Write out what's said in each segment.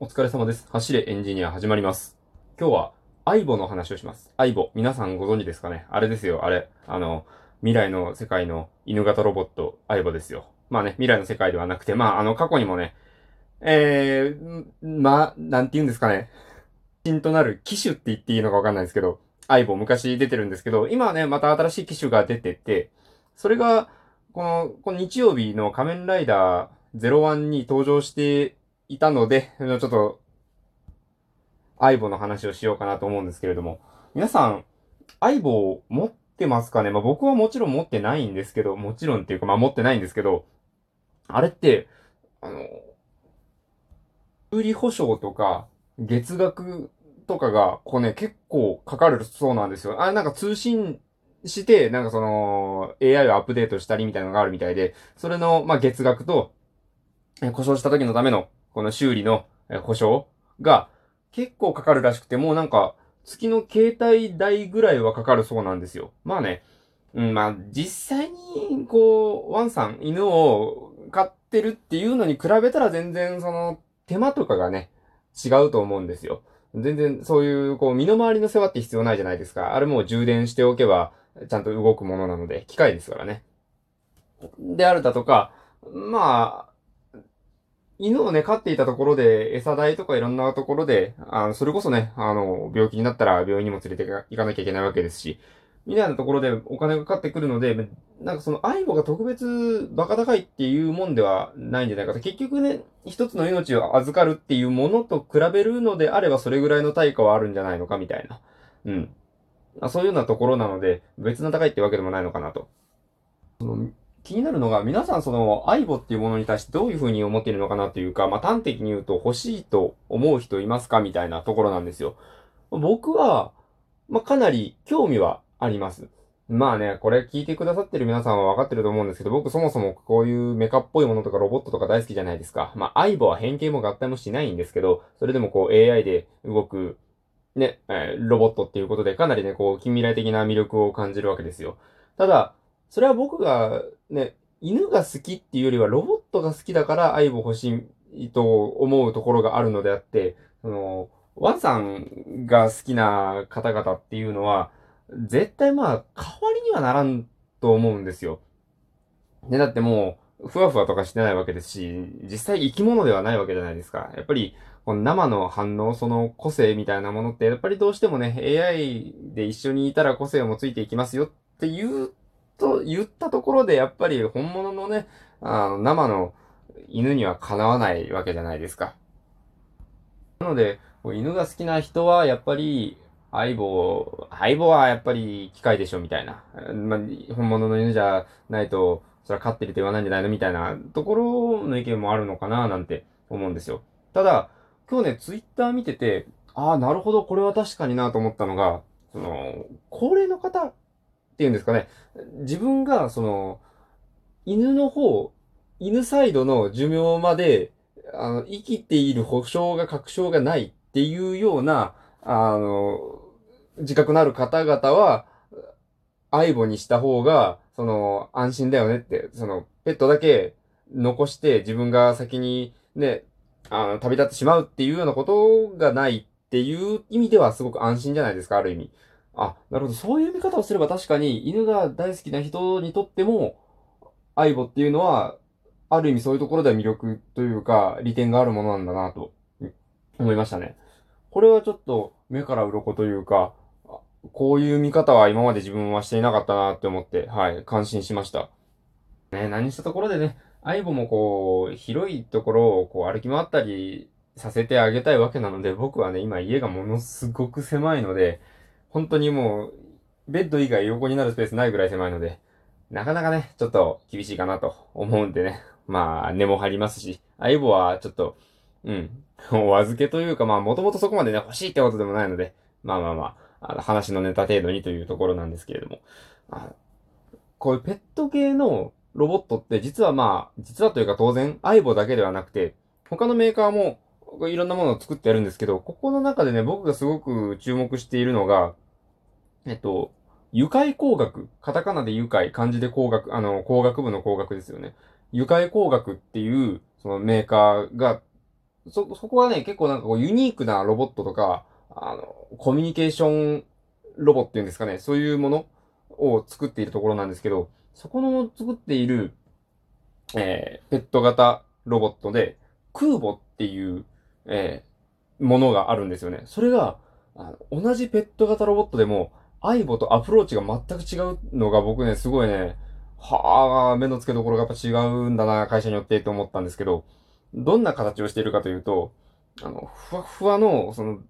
お疲れ様です。走れエンジニア始まります。今日は、アイボの話をします。アイボ。皆さんご存知ですかね？あれですよ、あれ。あの、未来の世界の犬型ロボット、アイボですよ。まあね、未来の世界ではなくて、まあ、あの、過去にもね、えー、まあ、なんて言うんですかね。新となる機種って言っていいのかわかんないですけど、アイボ昔出てるんですけど、今はね、また新しい機種が出てて、それが、この、この日曜日の仮面ライダー01に登場していたので、ちょっと、アイボの話をしようかなと思うんですけれども、皆さん、アイボを持ってますかね？まあ僕はもちろん持ってないんですけど、もちろんっていうかまあ持ってないんですけど、あれって、あの、修理保証とか、月額とかが、こうね、結構かかるそうなんですよ。あなんか通信して、なんかその、AI をアップデートしたりみたいなのがあるみたいで、それの、まあ月額と、故障した時のための、この修理の保証が結構かかるらしくて、もうなんか、月の携帯代ぐらいはかかるそうなんですよ。まあね、うん、まあ実際に、こう、ワンさん、犬を飼ってるっていうのに比べたら全然その、手間とかがね、違うと思うんですよ。全然そういう、こう、身の回りの世話って必要ないじゃないですか。あれもう充電しておけば、ちゃんと動くものなので、機械ですからね。であるだとか、まあ、犬をね、飼っていたところで、餌代とかいろんなところで、あの、それこそね、あの、病気になったら病院にも連れて行かなきゃいけないわけですし、みたいなところでお金がかかってくるので、なんかその愛護が特別バカ高いっていうもんではないんじゃないかと。結局ね、一つの命を預かるっていうものと比べるのであればそれぐらいの対価はあるんじゃないのかみたいな。うん。そういうようなところなので、別な高いってわけでもないのかなと。その気になるのが、皆さんその、アイボっていうものに対してどういうふうに思っているのかなというか、まあ、端的に言うと欲しいと思う人いますかみたいなところなんですよ。僕は、まあ、かなり興味はあります。まあね、これ聞いてくださってる皆さんは分かってると思うんですけど、僕そもそもこういうメカっぽいものとかロボットとか大好きじゃないですか。まあ、アイボは変形も合体もしないんですけど、それでもこう AI で動く、ね、えーロボットっていうことでかなりね、こう近未来的な魅力を感じるわけですよ。ただ、それは僕がね、犬が好きっていうよりはロボットが好きだから相棒欲しいと思うところがあるのであって、その、ワンさんが好きな方々っていうのは、絶対まあ、代わりにはならんと思うんですよ。ね、だってもう、ふわふわとかしてないわけですし、実際生き物ではないわけじゃないですか。やっぱり、この生の反応、その個性みたいなものって、やっぱりどうしてもね、AI で一緒にいたら個性もついていきますよっていう言ったところで、やっぱり本物のね、あの、生の犬にはかなわないわけじゃないですか。なので、犬が好きな人は、やっぱり、相棒、相棒はやっぱり機械でしょ、みたいな。まあ、本物の犬じゃないと、それは飼ってると言わないんじゃないのみたいなところの意見もあるのかな、なんて思うんですよ。ただ、今日ね、ツイッター見てて、ああ、なるほど、これは確かになと思ったのが、その、高齢の方っていうんですかね、自分が、その、犬の方、犬サイドの寿命まで、あの、生きている保証が確証がないっていうような、あの、自覚のある方々は、相棒にした方が、その、安心だよねって、その、ペットだけ残して自分が先にね、あの、旅立ってしまうっていうようなことがないっていう意味ではすごく安心じゃないですか、ある意味。あ、なるほど。そういう見方をすれば確かに犬が大好きな人にとっても、相棒っていうのは、ある意味そういうところでは魅力というか、利点があるものなんだなと、思いましたね。これはちょっと目から鱗というか、こういう見方は今まで自分はしていなかったなって思って、はい、感心しました。ね、何したところでね、相棒もこう、広いところをこう歩き回ったりさせてあげたいわけなので、僕はね、今家がものすごく狭いので、本当にもう、ベッド以外横になるスペースないぐらい狭いので、なかなかね、ちょっと厳しいかなと思うんでね。まあ、根も張りますし、相棒はちょっと、うん、お預けというか、まあ、もともとそこまでね、欲しいってことでもないので、まあまあまあ、あの話のネタ程度にというところなんですけれども。あこういうペット系のロボットって実はまあ、実はというか当然、相棒だけではなくて、他のメーカーもいろんなものを作ってやるんですけど、ここの中でね、僕がすごく注目しているのが、えっと、愉快工学。カタカナで愉快、漢字で工学、あの、工学部の工学ですよね。愉快工学っていう、そのメーカーがそ、そこはね、結構なんかこうユニークなロボットとか、あの、コミュニケーションロボっていうんですかね、そういうものを作っているところなんですけど、そこの作っている、えー、ペット型ロボットで、空母っていう、えー、ものがあるんですよね。それが、あ同じペット型ロボットでも、アイボとアプローチが全く違うのが僕ね、すごいね、はあ、目の付けどころがやっぱ違うんだな、会社によってって思ったんですけど、どんな形をしているかというと、あの、ふわふわの、その、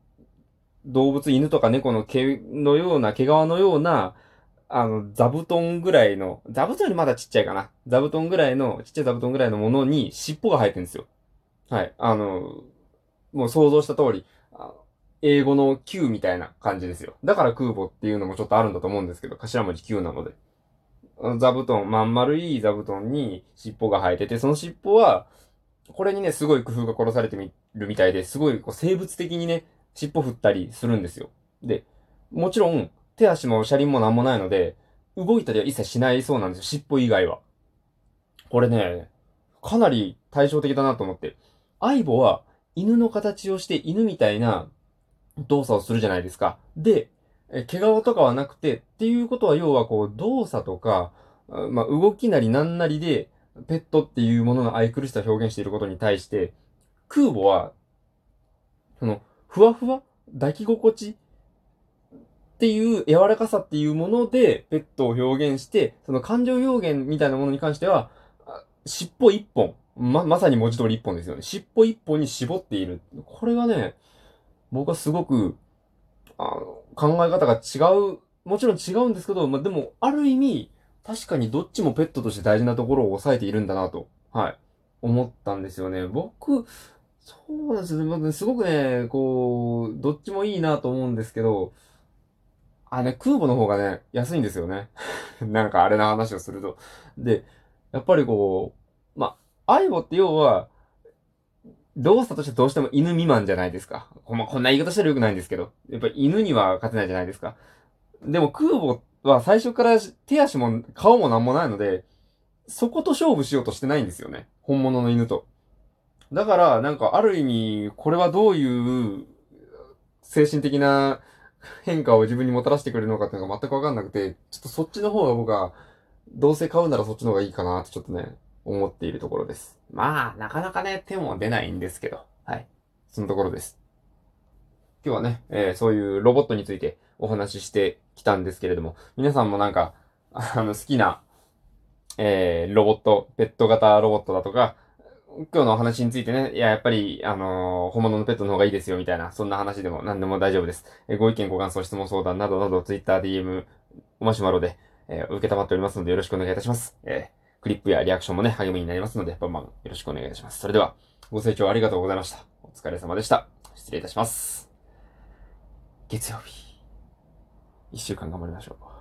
動物、犬とか猫の毛のような、毛皮のような、あの、座布団ぐらいの、座布団よりまだちっちゃいかな。座布団ぐらいの、ちっちゃい座布団ぐらいのものに尻尾が生えてるんですよ。はい。あの、もう想像した通り、英語の Q みたいな感じですよ。だから空母っていうのもちょっとあるんだと思うんですけど、頭文字 Q なので。座布団、まん丸い座布団に尻尾が生えてて、その尻尾は、これにね、すごい工夫が殺されてみるみたいで、すごいこう生物的にね、尻尾振ったりするんですよ。で、もちろん、手足も車輪もなんもないので、動いたりは一切しないそうなんですよ。尻尾以外は。これね、かなり対照的だなと思って。アイボは犬の形をして犬みたいな動作をするじゃないですか。で、え、毛皮とかはなくて、っていうことは要はこう動作とか、まあ、動きなりなんなりで、ペットっていうものの愛くるしさを表現していることに対して、空母は、その、ふわふわ抱き心地っていう柔らかさっていうものでペットを表現して、その感情表現みたいなものに関しては、尻尾一本。ま、まさに文字通り一本ですよね。尻尾一本に絞っている。これがね、僕はすごく、あの、考え方が違う、もちろん違うんですけど、まあ、でも、ある意味、確かにどっちもペットとして大事なところを抑えているんだなと、はい、思ったんですよね。僕、そうなんですよね。すごくね、こう、どっちもいいなと思うんですけど、あ、ね、空母の方がね、安いんですよね。なんかあれな話をすると。で、やっぱりこう、まあ、アイボって要は、動作としてどうしても犬未満じゃないですか。ま、こんな言い方したらよくないんですけど。やっぱ犬には勝てないじゃないですか。でも空母は最初から手足も顔もなんもないので、そこと勝負しようとしてないんですよね。本物の犬と。だから、なんかある意味、これはどういう精神的な変化を自分にもたらしてくれるのかっていうのが全くわかんなくて、ちょっとそっちの方が僕は、どうせ買うならそっちの方がいいかなってちょっとね、思っているところです。まあ、なかなかね、手も出ないんですけど、はい。そのところです。今日はね、えー、そういうロボットについてお話ししてきたんですけれども、皆さんもなんか、あの、好きな、えー、ロボット、ペット型ロボットだとか、今日のお話についてね、いや、やっぱり、あのー、本物のペットの方がいいですよ、みたいな、そんな話でも何でも大丈夫です。えー、ご意見、ご感想、質問、相談などなど、Twitter、DM、マシュマロで、えー、受けたまっておりますので、よろしくお願いいたします。えー、クリップやリアクションもね、励みになりますので、バンバンよろしくお願いいたします。それでは、ご清聴ありがとうございました。お疲れ様でした。失礼いたします。月曜日。一週間頑張りましょう。